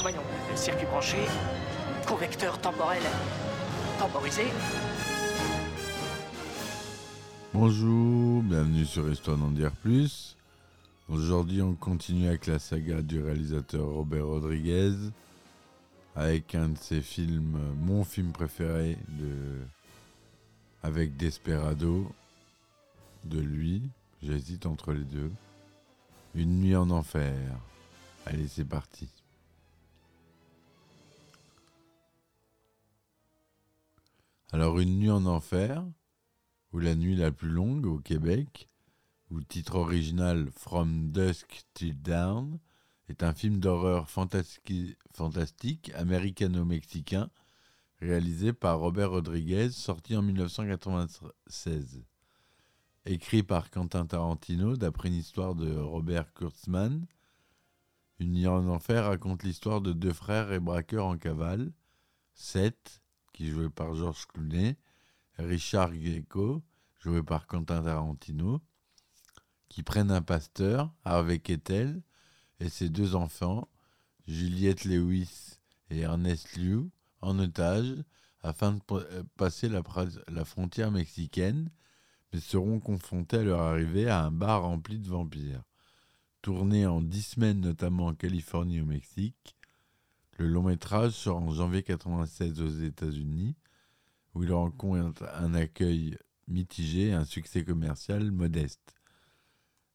Voyons, circuit branché, convecteur temporel temporisé. Bonjour, bienvenue sur Histoire d'en dire plus. Aujourd'hui, on continue avec la saga du réalisateur Robert Rodriguez, avec un de ses films, mon film préféré, de... avec Desperado, de lui. J'hésite entre les deux. Une nuit en enfer. Allez, c'est parti. Alors, Une nuit en enfer, ou La nuit la plus longue au Québec, ou titre original From Dusk Till Dawn, est un film d'horreur fantastique américano-mexicain réalisé par Robert Rodriguez, sorti en 1996. Écrit par Quentin Tarantino d'après une histoire de Robert Kurtzman, Une nuit en enfer raconte l'histoire de deux frères et braqueurs en cavale, Seth, qui joué par Georges Clooney, Richard Greco, joué par Quentin Tarantino, qui prennent un pasteur, Harvey Kettel, et ses deux enfants, Juliette Lewis et Ernest Liu, en otage afin de euh, passer la frontière mexicaine, mais seront confrontés à leur arrivée à un bar rempli de vampires. Tourné en dix semaines notamment en Californie et au Mexique, le long métrage sort en janvier 1996 aux États-Unis, où il rencontre un accueil mitigé et un succès commercial modeste.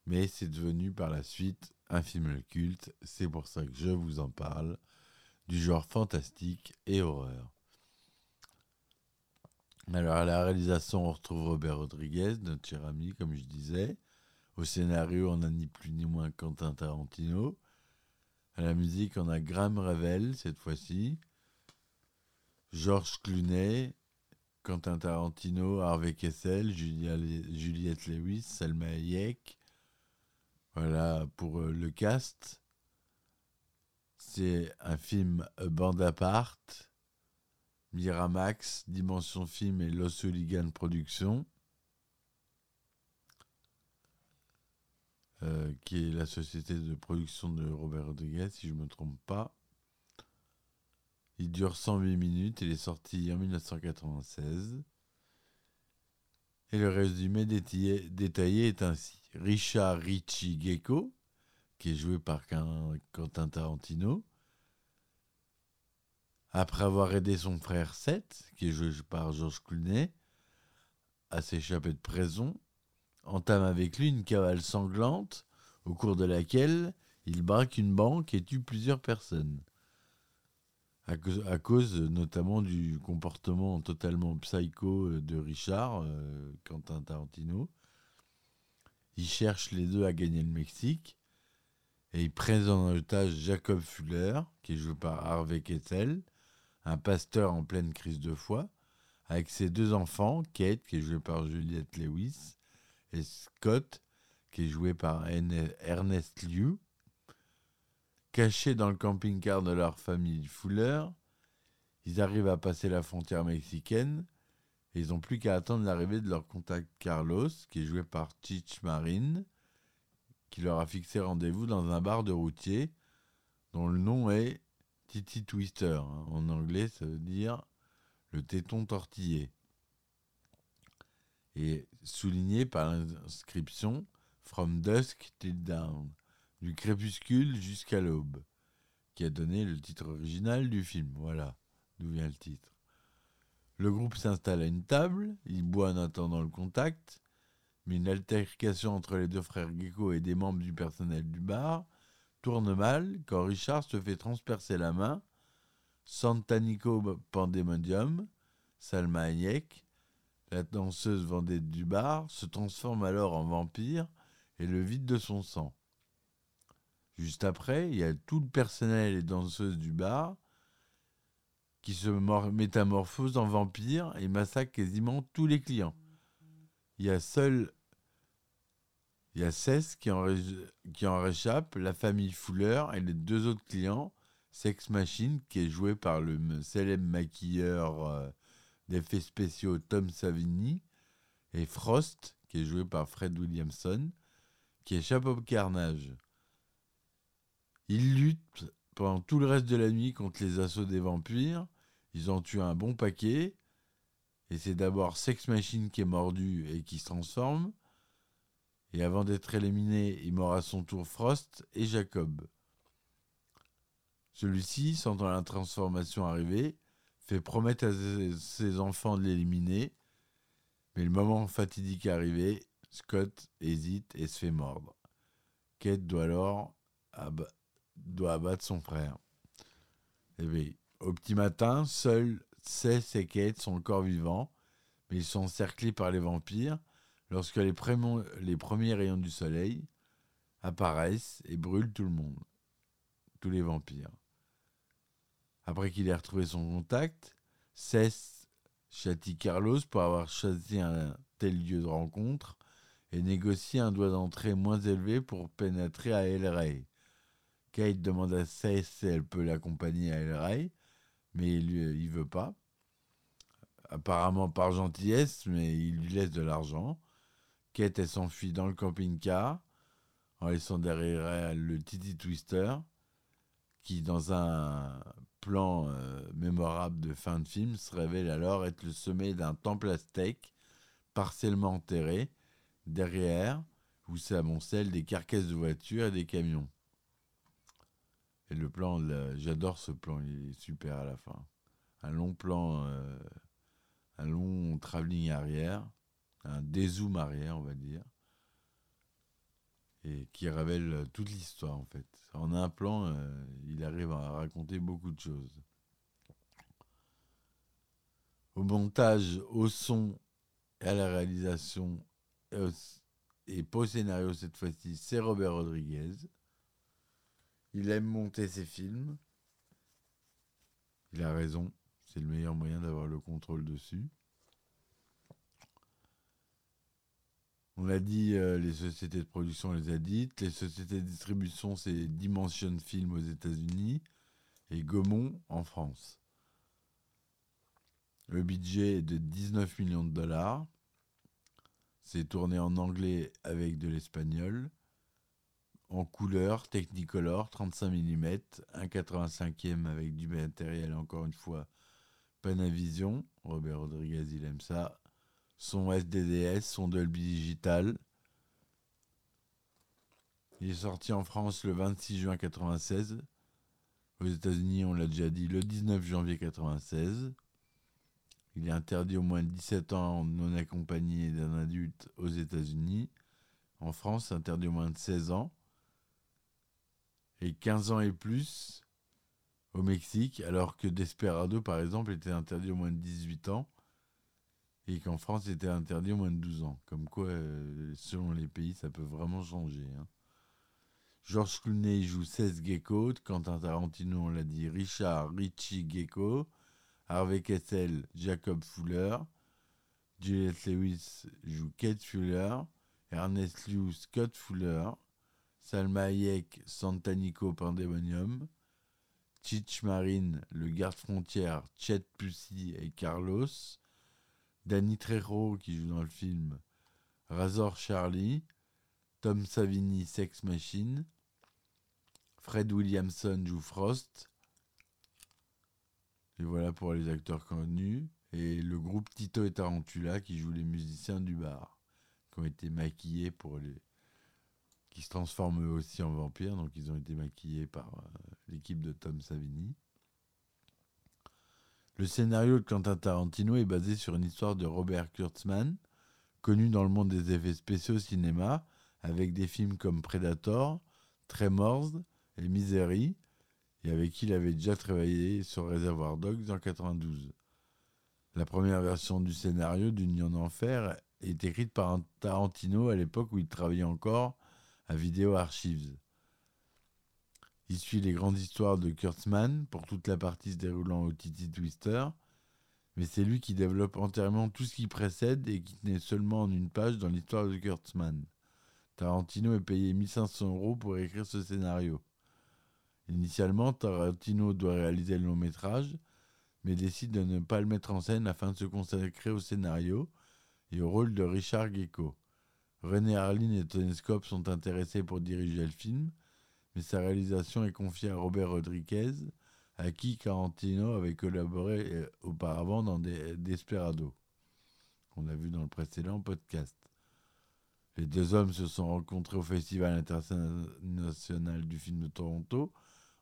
Mais c'est devenu par la suite un film culte, c'est pour ça que je vous en parle, du genre fantastique et horreur. Alors à la réalisation, on retrouve Robert Rodriguez, notre cher ami, comme je disais. Au scénario, on n'a ni plus ni moins Quentin Tarantino. À la musique, on a Graham Revel cette fois-ci. Georges Clooney, Quentin Tarantino, Harvey Kessel, Juliette Lewis, Salma Hayek. Voilà pour euh, le cast. C'est un film euh, bande apart. Miramax, Dimension Film et Los Hooligan Productions. Euh, qui est la société de production de Robert Rodriguez, si je ne me trompe pas. Il dure 108 minutes, il est sorti en 1996. Et le résumé détaillé, est ainsi. Richard Ricci Gecko, qui est joué par Quentin Tarantino, après avoir aidé son frère Seth, qui est joué par Georges Clooney, à s'échapper de prison, entame avec lui une cavale sanglante au cours de laquelle il braque une banque et tue plusieurs personnes. À cause, notamment du comportement totalement psycho euh, de Richard, euh, Quentin Tarantino. Il cherche les deux à gagner le Mexique et il prend en otage Jacob Fuller, qui est joué par Harvey Keitel, un pasteur en pleine crise de foi, avec ses deux enfants, Kate, qui est jouée par Juliette Lewis, et Scott, qui est joué par Erne- Ernest Liu. Cachés dans le camping-car de leur famille Fuller, ils arrivent à passer la frontière mexicaine et ils n'ont plus qu'à attendre l'arrivée de leur contact Carlos, qui est joué par Chich Marin, qui leur a fixé rendez-vous dans un bar de routier dont le nom est Titi Twister. En anglais, ça veut dire le téton tortillé et souligné par l'inscription From Dusk Till Dawn, du crépuscule jusqu'à l'aube, qui a donné le titre original du film. Voilà d'où vient le titre. Le groupe s'installe à une table, il boit en attendant le contact, mais une altercation entre les deux frères Gecko et des membres du personnel du bar tourne mal quand Richard se fait transpercer la main, Santanico Pandemonium, Salma Hayek, la danseuse vendette du bar, se transforme alors en vampire et le vide de son sang. Juste après, il y a tout le personnel et danseuses du bar qui se métamorphosent en vampires et massacrent quasiment tous les clients. Il y a seul il y a Cess qui en, qui en réchappe, la famille Fuller et les deux autres clients, Sex Machine, qui est joué par le célèbre maquilleur euh, d'effets spéciaux Tom Savini, et Frost, qui est joué par Fred Williamson, qui échappe au carnage. Ils luttent pendant tout le reste de la nuit contre les assauts des vampires. Ils en tuent un bon paquet. Et c'est d'abord Sex Machine qui est mordu et qui se transforme. Et avant d'être éliminé, il mord à son tour Frost et Jacob. Celui-ci, sentant la transformation arriver, fait promettre à ses enfants de l'éliminer. Mais le moment fatidique est arrivé, Scott hésite et se fait mordre. Kate doit alors abattre son frère. Et eh au petit matin, seuls Cess et Kate sont encore vivants, mais ils sont encerclés par les vampires lorsque les premiers rayons du soleil apparaissent et brûlent tout le monde, tous les vampires. Après qu'il ait retrouvé son contact, Cess châtie Carlos pour avoir chassé un tel lieu de rencontre et négocie un droit d'entrée moins élevé pour pénétrer à El Rey. Kate demande à Cess si elle peut l'accompagner à El Rey, mais il ne veut pas. Apparemment par gentillesse, mais il lui laisse de l'argent. Kate, elle s'enfuit dans le camping-car en laissant derrière elle le Titi Twister, qui, dans un plan euh, mémorable de fin de film, se révèle alors être le sommet d'un temple aztèque partiellement enterré derrière, où s'amoncellent des carcasses de voitures et des camions. Et le plan, j'adore ce plan, il est super à la fin. Un long plan, euh, un long travelling arrière, un dézoom arrière, on va dire, et qui révèle toute l'histoire en fait. En un plan, euh, il arrive à raconter beaucoup de choses. Au montage, au son et à la réalisation, et pour scénario cette fois-ci, c'est Robert Rodriguez. Il aime monter ses films. Il a raison, c'est le meilleur moyen d'avoir le contrôle dessus. On l'a dit, euh, les sociétés de production les a dites. Les sociétés de distribution, c'est Dimension Film aux États-Unis et Gaumont en France. Le budget est de 19 millions de dollars. C'est tourné en anglais avec de l'espagnol, en couleur, Technicolor, 35 mm, 1,85e avec du matériel, encore une fois, Panavision. Robert Rodriguez, il aime ça. Son SDDS, son Dolby Digital. Il est sorti en France le 26 juin 1996. Aux États-Unis, on l'a déjà dit, le 19 janvier 1996. Il est interdit au moins de 17 ans non accompagné d'un adulte aux États-Unis. En France, interdit au moins de 16 ans. Et 15 ans et plus au Mexique, alors que Desperado, par exemple, était interdit au moins de 18 ans. Et qu'en France, il était interdit au moins de 12 ans. Comme quoi, euh, selon les pays, ça peut vraiment changer. Hein. Georges Clooney joue 16 Gecko. Quentin Tarantino, on l'a dit, Richard Richie Gecko. Harvey Kessel, Jacob Fuller. Juliette Lewis joue Kate Fuller. Ernest Liu, Scott Fuller. Salma Hayek, Santanico Pandemonium. Chich Marine, le garde-frontière, Chet Pussy et Carlos. Danny Trejo qui joue dans le film Razor Charlie. Tom Savini, Sex Machine. Fred Williamson joue Frost. Et voilà pour les acteurs connus. Et le groupe Tito et Tarantula qui joue les musiciens du bar, qui ont été maquillés pour les. qui se transforment eux aussi en vampires, donc ils ont été maquillés par euh, l'équipe de Tom Savini. Le scénario de Quentin Tarantino est basé sur une histoire de Robert Kurtzman, connu dans le monde des effets spéciaux au cinéma, avec des films comme Predator, Tremors et Misery, et avec qui il avait déjà travaillé sur Reservoir Dogs en 92. La première version du scénario en enfer est écrite par Tarantino à l'époque où il travaillait encore à Video Archives. Il suit les grandes histoires de Kurtzman pour toute la partie se déroulant au Titi Twister, mais c'est lui qui développe entièrement tout ce qui précède et qui tenait seulement en une page dans l'histoire de Kurtzman. Tarantino est payé 1500 euros pour écrire ce scénario. Initialement, Tarantino doit réaliser le long métrage, mais décide de ne pas le mettre en scène afin de se consacrer au scénario et au rôle de Richard Gecko. René Harlin et Tony Scott sont intéressés pour diriger le film, mais sa réalisation est confiée à Robert Rodriguez, à qui Tarantino avait collaboré euh, auparavant dans Desperado, qu'on a vu dans le précédent podcast. Les deux hommes se sont rencontrés au Festival international du film de Toronto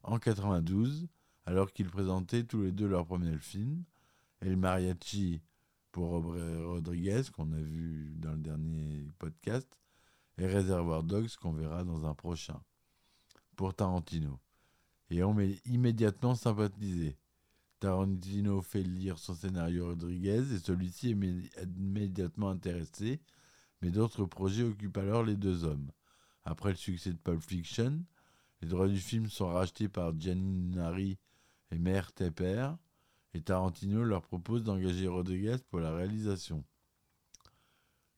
en 92, alors qu'ils présentaient tous les deux leur premier film, El Mariachi pour Robert Rodriguez, qu'on a vu dans le dernier podcast, et Reservoir Dogs, qu'on verra dans un prochain, pour Tarantino. Et on m'est immédiatement sympathisé. Tarantino fait lire son scénario Rodriguez et celui-ci est immédiatement intéressé, mais d'autres projets occupent alors les deux hommes. Après le succès de Pulp Fiction, les droits du film sont rachetés par Gianni Nari et Mère Tepper, et Tarantino leur propose d'engager Rodriguez pour la réalisation.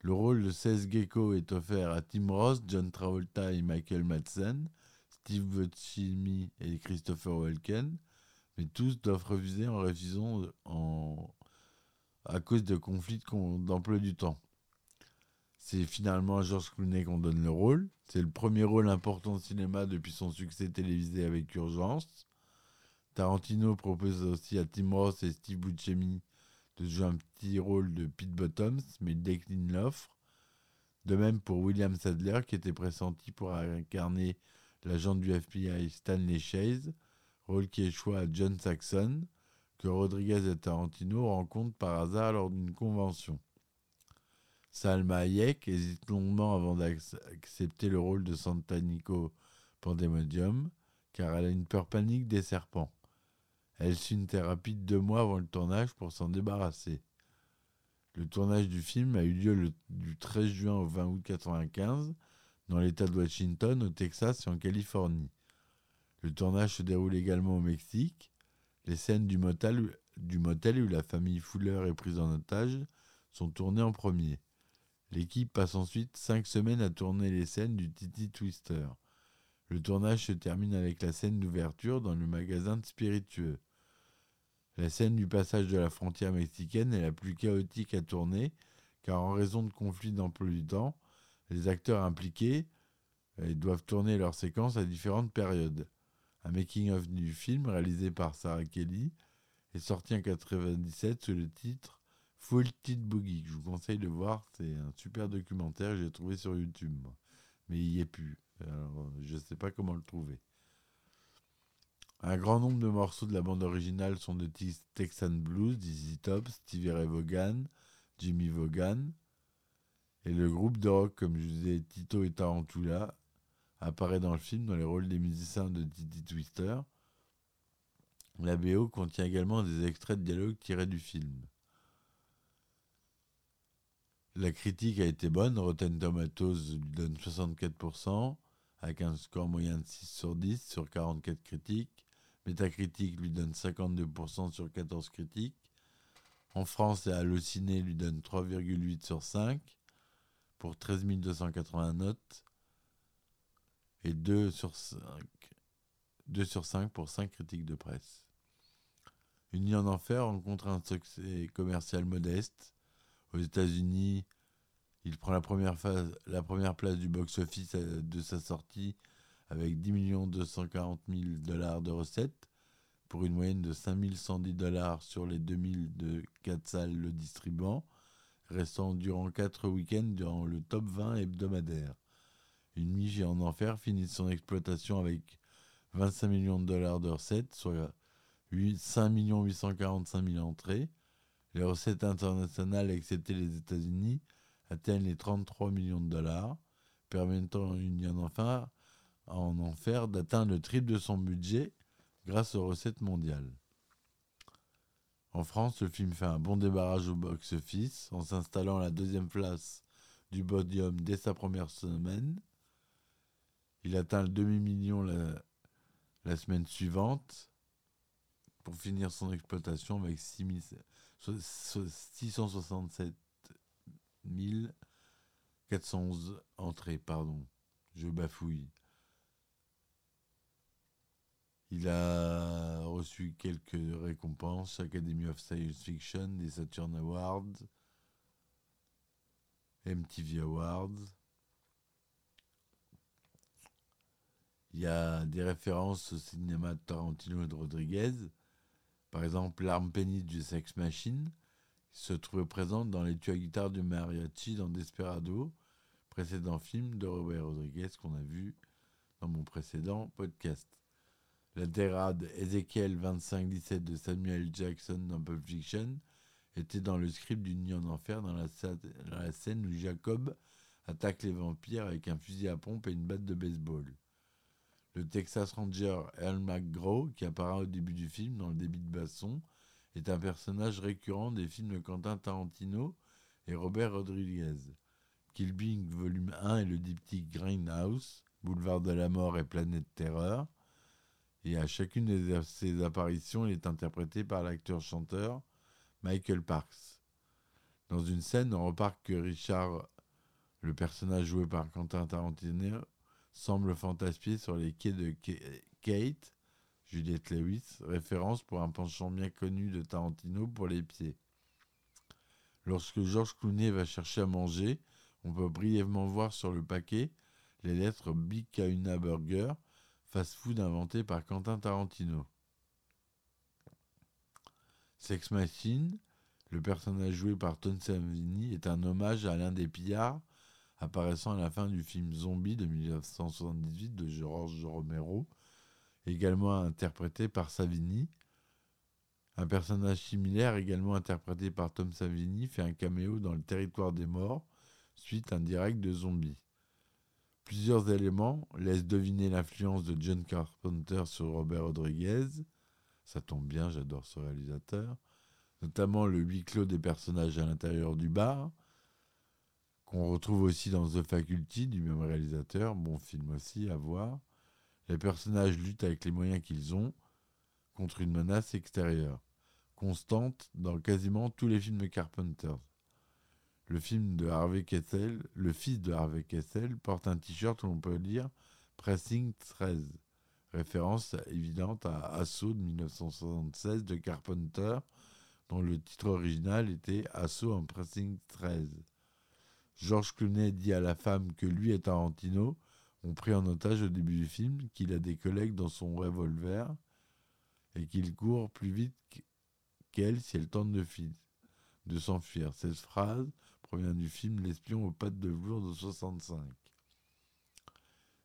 Le rôle de Seth Gecko est offert à Tim Ross, John Travolta et Michael Madsen, Steve Buscemi et Christopher Walken, mais tous doivent refuser en refusant à cause de conflits d'emploi du temps. C'est finalement à George Clooney qu'on donne le rôle. C'est le premier rôle important au cinéma depuis son succès télévisé avec Urgence. Tarantino propose aussi à Tim Ross et Steve Buscemi de jouer un petit rôle de Pete Bottoms, mais il décline l'offre. De même pour William Sadler, qui était pressenti pour incarner l'agent du FBI Stanley Chase, rôle qui échoua à John Saxon, que Rodriguez et Tarantino rencontrent par hasard lors d'une convention. Salma Hayek hésite longuement avant d'accepter le rôle de Santanico Pandemodium, car elle a une peur panique des serpents. Elle suit une thérapie de deux mois avant le tournage pour s'en débarrasser. Le tournage du film a eu lieu du 13 juin au 20 août 1995 dans l'État de Washington, au Texas et en Californie. Le tournage se déroule également au Mexique. Les scènes du motel, où la famille Fuller est prise en otage sont tournées en premier. L'équipe passe ensuite cinq semaines à tourner les scènes du Titi Twister. Le tournage se termine avec la scène d'ouverture dans le magasin de spiritueux. La scène du passage de la frontière mexicaine est la plus chaotique à tourner, car en raison de conflits d'emploi du temps, les acteurs impliqués euh, doivent tourner leurs séquences à différentes périodes. Un making-of du film réalisé par Sarah Kelly est sorti en 1997 sous le titre Full Tit Boogie. Je vous conseille de voir, c'est un super documentaire que j'ai trouvé sur YouTube. Mais il n'y est plus. je ne sais pas comment le trouver. Un grand nombre de morceaux de la bande originale sont de Texan Blues, Dizzy Top, Stevie Ray Vaughan, Jimmy Vaughan. Et le groupe de rock, comme je disais, Tito et Tarantula, apparaît dans le film dans les rôles des musiciens de Titi Twister. La BO contient également des extraits de dialogue tirés du film. La critique a été bonne, Rotten Tomatoes lui donne 64%, avec un score moyen de 6 sur 10 sur 44 critiques. Metacritic lui donne 52% sur 14 critiques. En France, et Allociné lui donne 3,8 sur 5 pour 13 280 notes et 2 sur 5, 2 sur 5 pour 5 critiques de presse. Une nuit en enfer rencontre un succès commercial modeste aux États-Unis, il prend la première, phase, la première place du box-office euh, de sa sortie avec 10 240 000 dollars de recettes pour une moyenne de 5 110 dollars sur les 2000 de 4 salles le distribuant, restant durant 4 week-ends dans le top 20 hebdomadaire. Une nuit en enfer finit son exploitation avec 25 millions de dollars de recettes, soit 5 845 000 entrées, les recettes internationales, excepté les États-Unis, atteignent les 33 millions de dollars, permettant à Union enfin en enfer d'atteindre le triple de son budget grâce aux recettes mondiales. En France, le film fait un bon débarrage au box-office en s'installant à la deuxième place du podium dès sa première semaine. Il atteint le demi-million la, semaine suivante pour finir son exploitation avec 667 411 entrées. Pardon, je bafouille. Il a reçu quelques récompenses, Academy of Science Fiction, des Saturn Awards, MTV Awards. Il y a des références au cinéma de Tarantino et de Rodriguez. Par exemple, l'arme pénible du Sex Machine se trouvait présente dans les tueurs à guitare du mariachi dans Desperado, précédent film de Robert Rodriguez qu'on a vu dans mon précédent podcast. La dégrade Ezekiel 25-17 de Samuel Jackson dans Pulp Fiction était dans le script d'une nuit en enfer dans la, scène où Jacob attaque les vampires avec un fusil à pompe et une batte de baseball. Le Texas Ranger Earl McGraw, qui apparaît au début du film dans le débit de basson, est un personnage récurrent des films de Quentin Tarantino et Robert Rodriguez. Kill Bill volume 1 et le diptyque Grindhouse, Boulevard de la Mort et Planète Terreur. Et à chacune de ses apparitions, il est interprété par l'acteur-chanteur Michael Parks. Dans une scène, on remarque que Richard, le personnage joué par Quentin Tarantino, semble fantasmer sur les quais de Kate, Juliette Lewis, référence pour un penchant bien connu de Tarantino pour les pieds. Lorsque Georges Clooney va chercher à manger, on peut brièvement voir sur le paquet les lettres Big Burger, fast-food inventé par Quentin Tarantino. Sex Machine, le personnage joué par Tom Savini, est un hommage à l'un des pillards apparaissant à la fin du film Zombie de 1978 de George Romero, également interprété par Savini. Un personnage similaire, également interprété par Tom Savini, fait un caméo dans Le Territoire des Morts, suite indirecte de Zombie. Plusieurs éléments laissent deviner l'influence de John Carpenter sur Robert Rodriguez. Ça tombe bien, j'adore ce réalisateur. Notamment le huis clos des personnages à l'intérieur du bar, qu'on retrouve aussi dans The Faculty du même réalisateur, bon film aussi à voir. Les personnages luttent avec les moyens qu'ils ont contre une menace extérieure, constante dans quasiment tous les films de Carpenter. Le film de Harvey Kessel, le fils de Harvey Kessel, porte un t-shirt où on peut lire Pressing 13, référence évidente à Assaut de 1976 de Carpenter, dont le titre original était Assaut en Pressing 13. George Clooney dit à la femme que lui et Tarantino ont pris en otage au début du film, qu'il a des collègues dans son revolver et qu'il court plus vite qu'elle si elle tente de, de s'enfuir. Cette phrase provient du film L'espion aux pattes de velours de 65.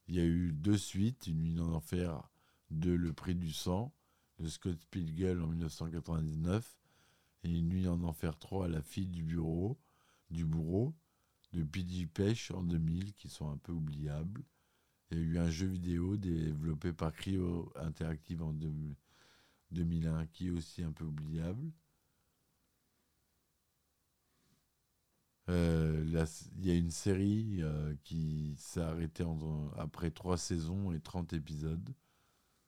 Il y a eu deux suites, Une nuit en enfer de Le prix du sang de Scott Pilgrim en 1999 et Une nuit en enfer 3 à la fille du bureau, du bourreau de P.J. Pêche en 2000 qui sont un peu oubliables. Il y a eu un jeu vidéo développé par Cryo Interactive en 2001 qui est aussi un peu oubliable. Il y a une série euh, qui s'est arrêtée après trois saisons et 30 épisodes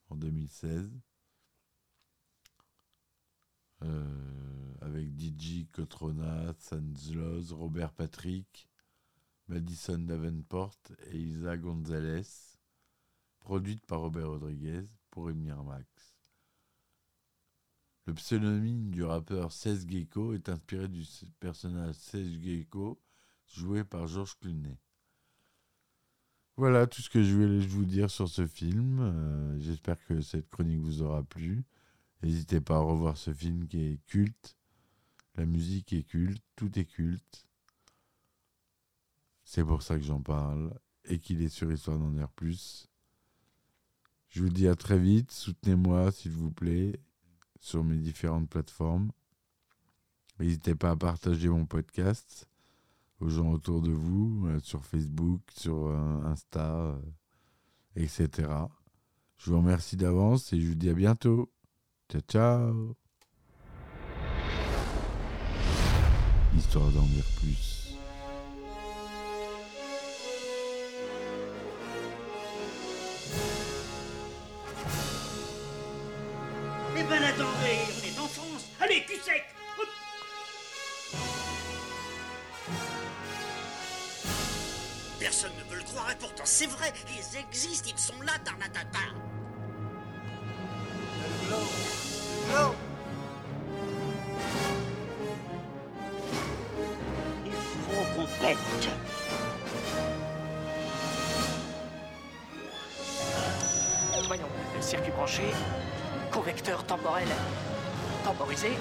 en 2016. Euh, avec DJ Cotrona, Sanzloz, Robert Patrick, Madison Davenport et Isa Gonzalez, produite par Robert Rodriguez pour Emir Max. Le pseudonyme du rappeur Cesc Gecko est inspiré du personnage Cesc Gecko joué par Georges Clooney. Voilà tout ce que je voulais vous dire sur ce film. Euh, j'espère que cette chronique vous aura plu. N'hésitez pas à revoir ce film qui est culte. La musique est culte, tout est culte. C'est pour ça que j'en parle et qu'il est sur Histoire d'en dire plus. Je vous dis à très vite. Soutenez-moi, s'il vous plaît, sur mes différentes plateformes. N'hésitez pas à partager mon podcast aux gens autour de vous, euh, sur Facebook, sur euh, Insta, euh, etc. Je vous remercie d'avance et je vous dis à bientôt. Ciao, ciao. Histoire d'en dire plus. Allez, cul sec Hop. Personne ne veut le croire et pourtant c'est vrai, ils existent, ils sont là, Tarnatata. Il faut qu'on pète. Voyons, le circuit branché, correcteur temporel temporisé,